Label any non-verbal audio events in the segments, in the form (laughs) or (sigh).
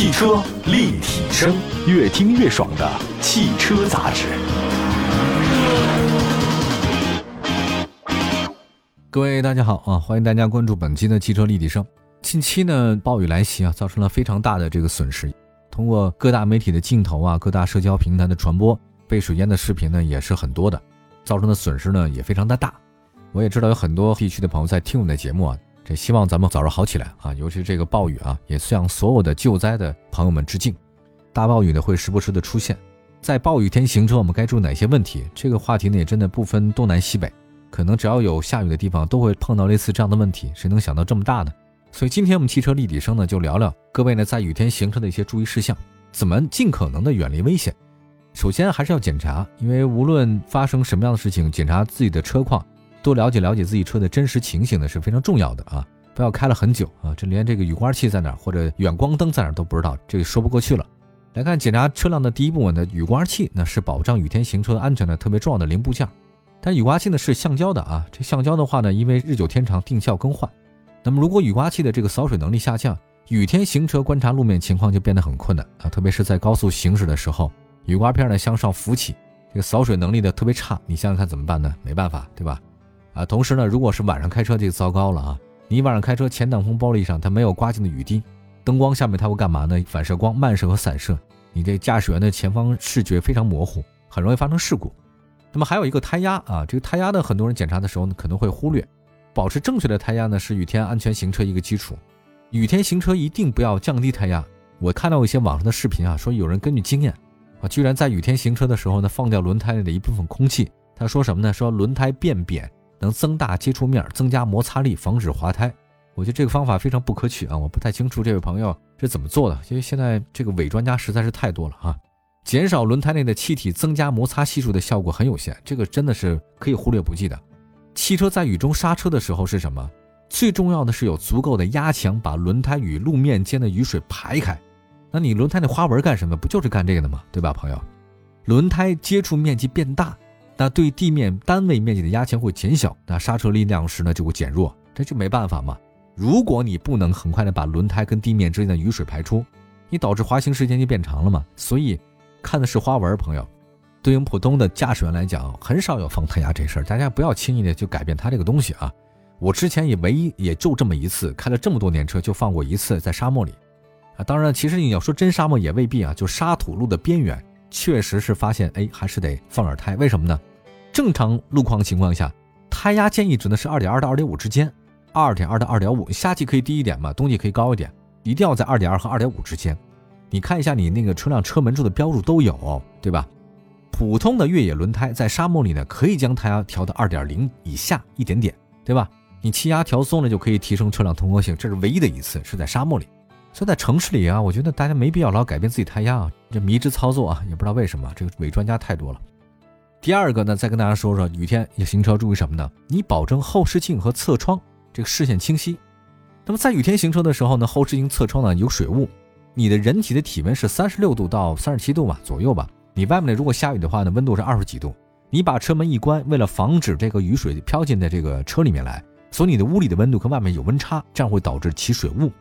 汽车立体声，越听越爽的汽车杂志。各位大家好啊，欢迎大家关注本期的汽车立体声。近期呢，暴雨来袭啊，造成了非常大的这个损失。通过各大媒体的镜头啊，各大社交平台的传播，被水淹的视频呢也是很多的，造成的损失呢也非常的大。我也知道有很多地区的朋友在听我们的节目啊。这希望咱们早日好起来啊！尤其这个暴雨啊，也向所有的救灾的朋友们致敬。大暴雨呢会时不时的出现，在暴雨天行车，我们该注意哪些问题？这个话题呢也真的不分东南西北，可能只要有下雨的地方，都会碰到类似这样的问题。谁能想到这么大呢？所以今天我们汽车立体声呢就聊聊各位呢在雨天行车的一些注意事项，怎么尽可能的远离危险。首先还是要检查，因为无论发生什么样的事情，检查自己的车况。多了解了解自己车的真实情形呢是非常重要的啊！不要开了很久啊，这连这个雨刮器在哪或者远光灯在哪都不知道，这个说不过去了。来看检查车辆的第一部分的雨刮器，那是保障雨天行车安全的特别重要的零部件。但雨刮器呢是橡胶的啊，这橡胶的话呢，因为日久天长定效更换。那么如果雨刮器的这个扫水能力下降，雨天行车观察路面情况就变得很困难啊，特别是在高速行驶的时候，雨刮片呢向上浮起，这个扫水能力的特别差，你想想看怎么办呢？没办法，对吧？啊，同时呢，如果是晚上开车，这个糟糕了啊！你晚上开车，前挡风玻璃上它没有刮进的雨滴，灯光下面它会干嘛呢？反射光、漫射和散射，你这驾驶员的前方视觉非常模糊，很容易发生事故。那么还有一个胎压啊，这个胎压呢，很多人检查的时候呢可能会忽略，保持正确的胎压呢是雨天安全行车一个基础。雨天行车一定不要降低胎压。我看到一些网上的视频啊，说有人根据经验啊，居然在雨天行车的时候呢放掉轮胎里的一部分空气。他说什么呢？说轮胎变扁。能增大接触面，增加摩擦力，防止滑胎。我觉得这个方法非常不可取啊！我不太清楚这位朋友是怎么做的，因为现在这个伪专家实在是太多了啊！减少轮胎内的气体，增加摩擦系数的效果很有限，这个真的是可以忽略不计的。汽车在雨中刹车的时候是什么？最重要的是有足够的压强，把轮胎与路面间的雨水排开。那你轮胎的花纹干什么？不就是干这个的吗？对吧，朋友？轮胎接触面积变大。那对地面单位面积的压强会减小，那刹车力量时呢就会减弱，这就没办法嘛。如果你不能很快的把轮胎跟地面之间的雨水排出，你导致滑行时间就变长了嘛。所以看的是花纹，朋友，对于普通的驾驶员来讲，很少有放胎压这事儿，大家不要轻易的就改变它这个东西啊。我之前也唯一也就这么一次，开了这么多年车就放过一次，在沙漠里啊。当然，其实你要说真沙漠也未必啊，就沙土路的边缘，确实是发现，哎，还是得放点胎，为什么呢？正常路况情况下，胎压建议值呢是二点二到二点五之间，二点二到二点五，夏季可以低一点嘛，冬季可以高一点，一定要在二点二和二点五之间。你看一下你那个车辆车门处的标注都有，对吧？普通的越野轮胎在沙漠里呢，可以将胎压调到二点零以下一点点，对吧？你气压调松了就可以提升车辆通过性，这是唯一的一次是在沙漠里。所以在城市里啊，我觉得大家没必要老改变自己胎压啊，这迷之操作啊，也不知道为什么这个伪专家太多了。第二个呢，再跟大家说说雨天行车注意什么呢？你保证后视镜和侧窗这个视线清晰。那么在雨天行车的时候呢，后视镜、侧窗呢有水雾，你的人体的体温是三十六度到三十七度吧左右吧。你外面呢如果下雨的话呢，温度是二十几度。你把车门一关，为了防止这个雨水飘进在这个车里面来，所以你的屋里的温度跟外面有温差，这样会导致起水雾。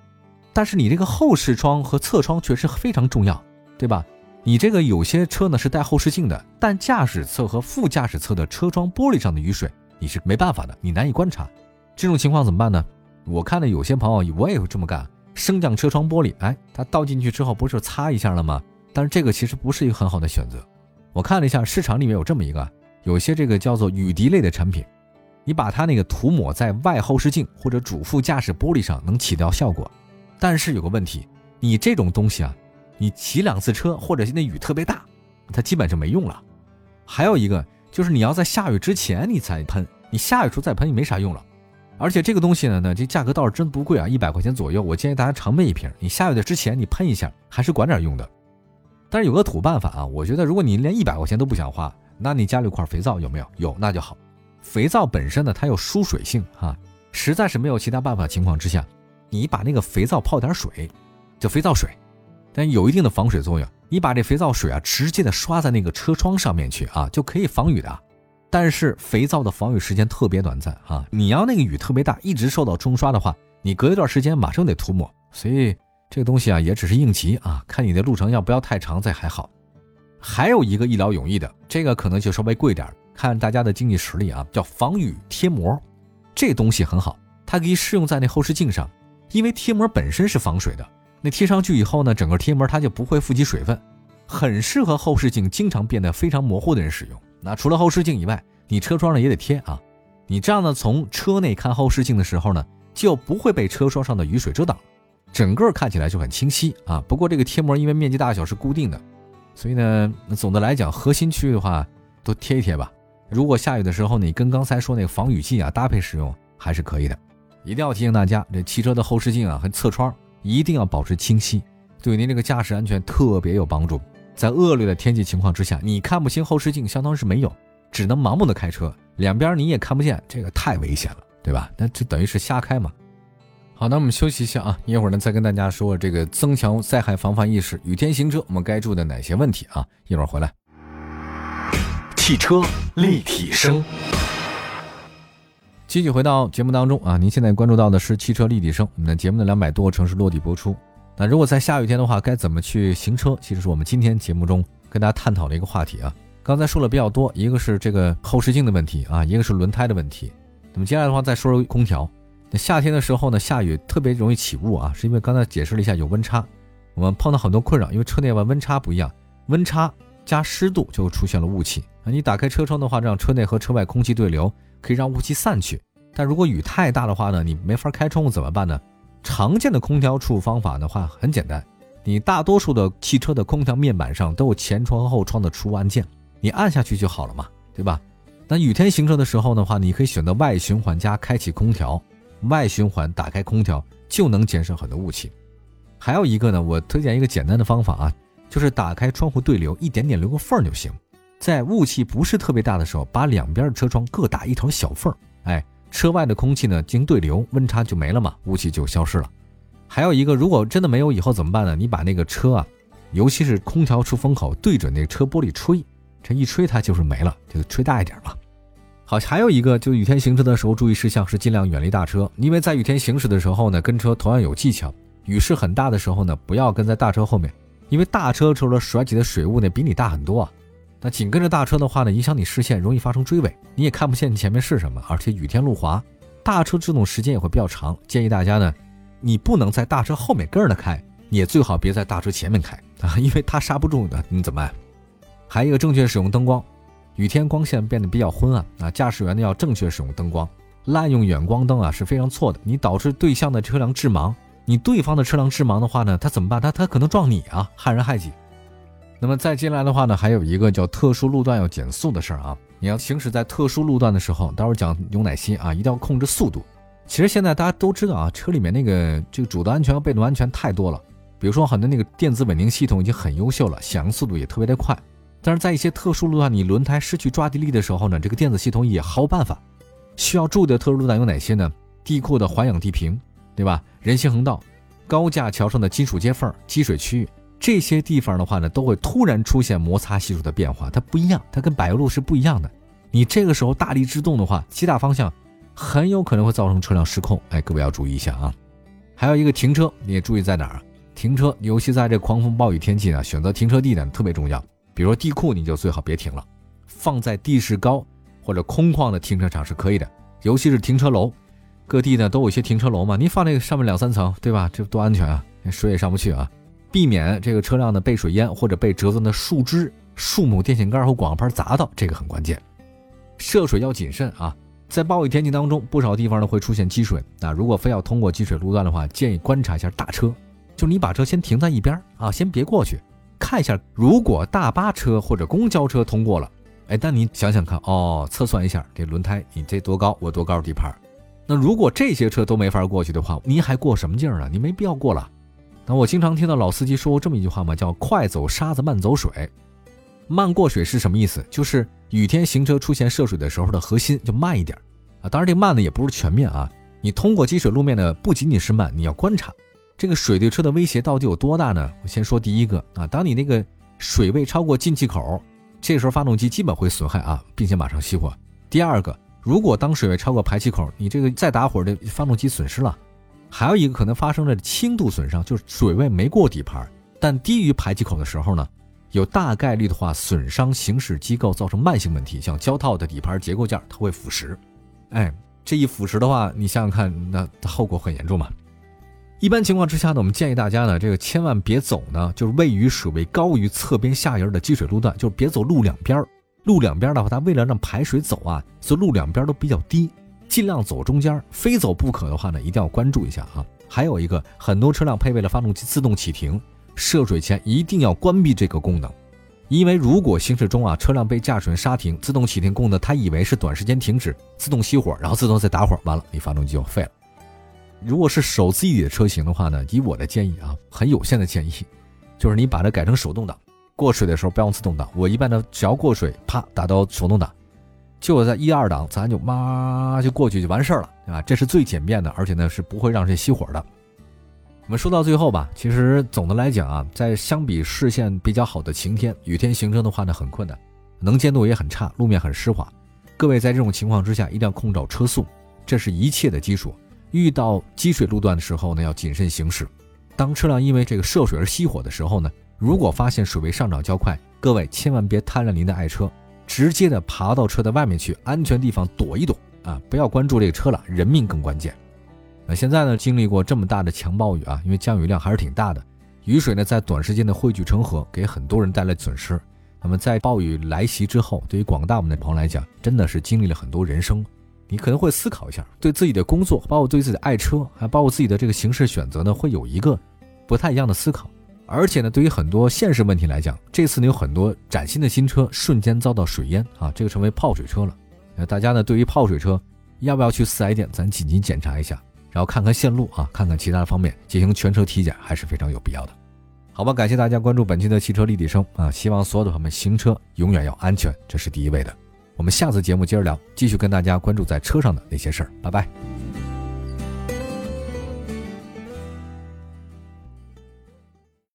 但是你这个后视窗和侧窗确实非常重要，对吧？你这个有些车呢是带后视镜的，但驾驶侧和副驾驶侧的车窗玻璃上的雨水你是没办法的，你难以观察。这种情况怎么办呢？我看到有些朋友我也会这么干，升降车窗玻璃，哎，它倒进去之后不是擦一下了吗？但是这个其实不是一个很好的选择。我看了一下市场里面有这么一个，有些这个叫做雨滴类的产品，你把它那个涂抹在外后视镜或者主副驾驶玻璃上能起到效果，但是有个问题，你这种东西啊。你骑两次车，或者那雨特别大，它基本就没用了。还有一个就是你要在下雨之前你才喷，你下雨时候再喷也没啥用了。而且这个东西呢，呢这价格倒是真不贵啊，一百块钱左右。我建议大家常备一瓶，你下雨的之前你喷一下，还是管点用的。但是有个土办法啊，我觉得如果你连一百块钱都不想花，那你家里有块肥皂有没有？有那就好。肥皂本身呢，它有疏水性啊，实在是没有其他办法情况之下，你把那个肥皂泡点水，就肥皂水。但有一定的防水作用，你把这肥皂水啊直接的刷在那个车窗上面去啊，就可以防雨的。但是肥皂的防雨时间特别短暂啊，你要那个雨特别大，一直受到冲刷的话，你隔一段时间马上得涂抹。所以这个东西啊也只是应急啊，看你的路程要不要太长，再还好。还有一个一劳永逸的，这个可能就稍微贵点看大家的经济实力啊，叫防雨贴膜。这东西很好，它可以适用在那后视镜上，因为贴膜本身是防水的，那贴上去以后呢，整个贴膜它就不会富集水分，很适合后视镜经常变得非常模糊的人使用。那除了后视镜以外，你车窗上也得贴啊。你这样呢，从车内看后视镜的时候呢，就不会被车窗上的雨水遮挡，整个看起来就很清晰啊。不过这个贴膜因为面积大小是固定的。所以呢，总的来讲，核心区域的话都贴一贴吧。如果下雨的时候，你跟刚才说那个防雨剂啊搭配使用还是可以的。一定要提醒大家，这汽车的后视镜啊和侧窗一定要保持清晰，对您这个驾驶安全特别有帮助。在恶劣的天气情况之下，你看不清后视镜，相当是没有，只能盲目的开车，两边你也看不见，这个太危险了，对吧？那就等于是瞎开嘛。好，那我们休息一下啊，一会儿呢再跟大家说这个增强灾害防范意识，雨天行车我们该注意哪些问题啊？一会儿回来。汽车立体声，继续回到节目当中啊，您现在关注到的是汽车立体声，我们的节目的两百多个城市落地播出。那如果在下雨天的话，该怎么去行车？其实是我们今天节目中跟大家探讨的一个话题啊。刚才说了比较多，一个是这个后视镜的问题啊，一个是轮胎的问题。那么接下来的话再说说空调。那夏天的时候呢，下雨特别容易起雾啊，是因为刚才解释了一下有温差，我们碰到很多困扰，因为车内外温差不一样，温差加湿度就出现了雾气啊。你打开车窗的话，让车内和车外空气对流，可以让雾气散去。但如果雨太大的话呢，你没法开窗户怎么办呢？常见的空调处方法的话很简单，你大多数的汽车的空调面板上都有前窗后窗的出按键，你按下去就好了嘛，对吧？那雨天行车的时候的话，你可以选择外循环加开启空调。外循环打开空调就能减少很多雾气，还有一个呢，我推荐一个简单的方法啊，就是打开窗户对流，一点点留个缝就行。在雾气不是特别大的时候，把两边的车窗各打一条小缝儿，哎，车外的空气呢进行对流，温差就没了嘛，雾气就消失了。还有一个，如果真的没有以后怎么办呢？你把那个车啊，尤其是空调出风口对准那个车玻璃吹，这一吹它就是没了，就吹大一点嘛。好，还有一个，就雨天行车的时候注意事项是尽量远离大车，因为在雨天行驶的时候呢，跟车同样有技巧。雨势很大的时候呢，不要跟在大车后面，因为大车除了甩起的水雾呢比你大很多啊。那紧跟着大车的话呢，影响你视线，容易发生追尾，你也看不见前面是什么。而且雨天路滑，大车制动时间也会比较长，建议大家呢，你不能在大车后面跟着开，你也最好别在大车前面开 (laughs) 啊，因为它刹不住的，你怎么办？还有一个正确使用灯光。雨天光线变得比较昏暗啊，驾驶员呢要正确使用灯光，滥用远光灯啊是非常错的。你导致对向的车辆致盲，你对方的车辆致盲的话呢，他怎么办？他他可能撞你啊，害人害己。那么再接下来的话呢，还有一个叫特殊路段要减速的事儿啊，你要行驶在特殊路段的时候，待会儿讲有哪些啊，一定要控制速度。其实现在大家都知道啊，车里面那个这个主动安全和被动安全太多了，比如说很多那个电子稳定系统已经很优秀了，响应速度也特别的快。但是在一些特殊路段，你轮胎失去抓地力的时候呢，这个电子系统也毫无办法。需要注意的特殊路段有哪些呢？地库的环氧地坪，对吧？人行横道、高架桥上的金属接缝、积水区域，这些地方的话呢，都会突然出现摩擦系数的变化，它不一样，它跟柏油路是不一样的。你这个时候大力制动的话，极大方向很有可能会造成车辆失控。哎，各位要注意一下啊。还有一个停车，你也注意在哪儿？停车，尤其在这狂风暴雨天气呢，选择停车地点特别重要。比如说地库，你就最好别停了，放在地势高或者空旷的停车场是可以的，尤其是停车楼，各地呢都有一些停车楼嘛，您放那个上面两三层，对吧？这多安全啊，水也上不去啊，避免这个车辆呢被水淹或者被折断的树枝、树木、电线杆和广告牌砸到，这个很关键。涉水要谨慎啊，在暴雨天气当中，不少地方呢会出现积水，那如果非要通过积水路段的话，建议观察一下大车，就你把车先停在一边啊，先别过去。看一下，如果大巴车或者公交车通过了，哎，那你想想看，哦，测算一下这轮胎，你这多高，我多高底盘。那如果这些车都没法过去的话，您还过什么劲儿啊？您没必要过了。那我经常听到老司机说过这么一句话嘛，叫“快走沙子，慢走水”。慢过水是什么意思？就是雨天行车出现涉水的时候的核心就慢一点啊。当然，这慢呢也不是全面啊。你通过积水路面呢，不仅仅是慢，你要观察。这个水对车的威胁到底有多大呢？我先说第一个啊，当你那个水位超过进气口，这时候发动机基本会损害啊，并且马上熄火。第二个，如果当水位超过排气口，你这个再打火的发动机损失了，还有一个可能发生的轻度损伤，就是水位没过底盘，但低于排气口的时候呢，有大概率的话损伤行驶机构，造成慢性问题，像胶套的底盘结构件它会腐蚀。哎，这一腐蚀的话，你想想看，那后果很严重嘛。一般情况之下呢，我们建议大家呢，这个千万别走呢，就是位于水位高于侧边下沿的积水路段，就是别走路两边路两边的话，它为了让排水走啊，所以路两边都比较低，尽量走中间。非走不可的话呢，一定要关注一下啊。还有一个，很多车辆配备了发动机自动启停，涉水前一定要关闭这个功能，因为如果行驶中啊，车辆被驾驶员刹停，自动启停功能他以为是短时间停止，自动熄火，然后自动再打火，完了你发动机就废了。如果是手自一体的车型的话呢，以我的建议啊，很有限的建议，就是你把它改成手动挡，过水的时候不要用自动挡。我一般呢，只要过水，啪打到手动挡，就在一二档，咱就妈就过去就完事儿了，对吧？这是最简便的，而且呢是不会让这熄火的。我们说到最后吧，其实总的来讲啊，在相比视线比较好的晴天、雨天行车的话呢，很困难，能见度也很差，路面很湿滑。各位在这种情况之下，一定要控制好车速，这是一切的基础。遇到积水路段的时候呢，要谨慎行驶。当车辆因为这个涉水而熄火的时候呢，如果发现水位上涨较快，各位千万别贪了您的爱车，直接的爬到车的外面去，安全地方躲一躲啊！不要关注这个车了，人命更关键。那现在呢，经历过这么大的强暴雨啊，因为降雨量还是挺大的，雨水呢在短时间的汇聚成河，给很多人带来损失。那么在暴雨来袭之后，对于广大我们的朋友来讲，真的是经历了很多人生。你可能会思考一下，对自己的工作，包括对自己的爱车，还包括自己的这个行驶选择呢，会有一个不太一样的思考。而且呢，对于很多现实问题来讲，这次呢有很多崭新的新车瞬间遭到水淹啊，这个成为泡水车了。那大家呢，对于泡水车，要不要去四 S 店咱紧急检查一下，然后看看线路啊，看看其他的方面，进行全车体检还是非常有必要的。好吧，感谢大家关注本期的汽车立体声啊，希望所有的朋友们行车永远要安全，这是第一位的。我们下次节目接着聊，继续跟大家关注在车上的那些事儿。拜拜。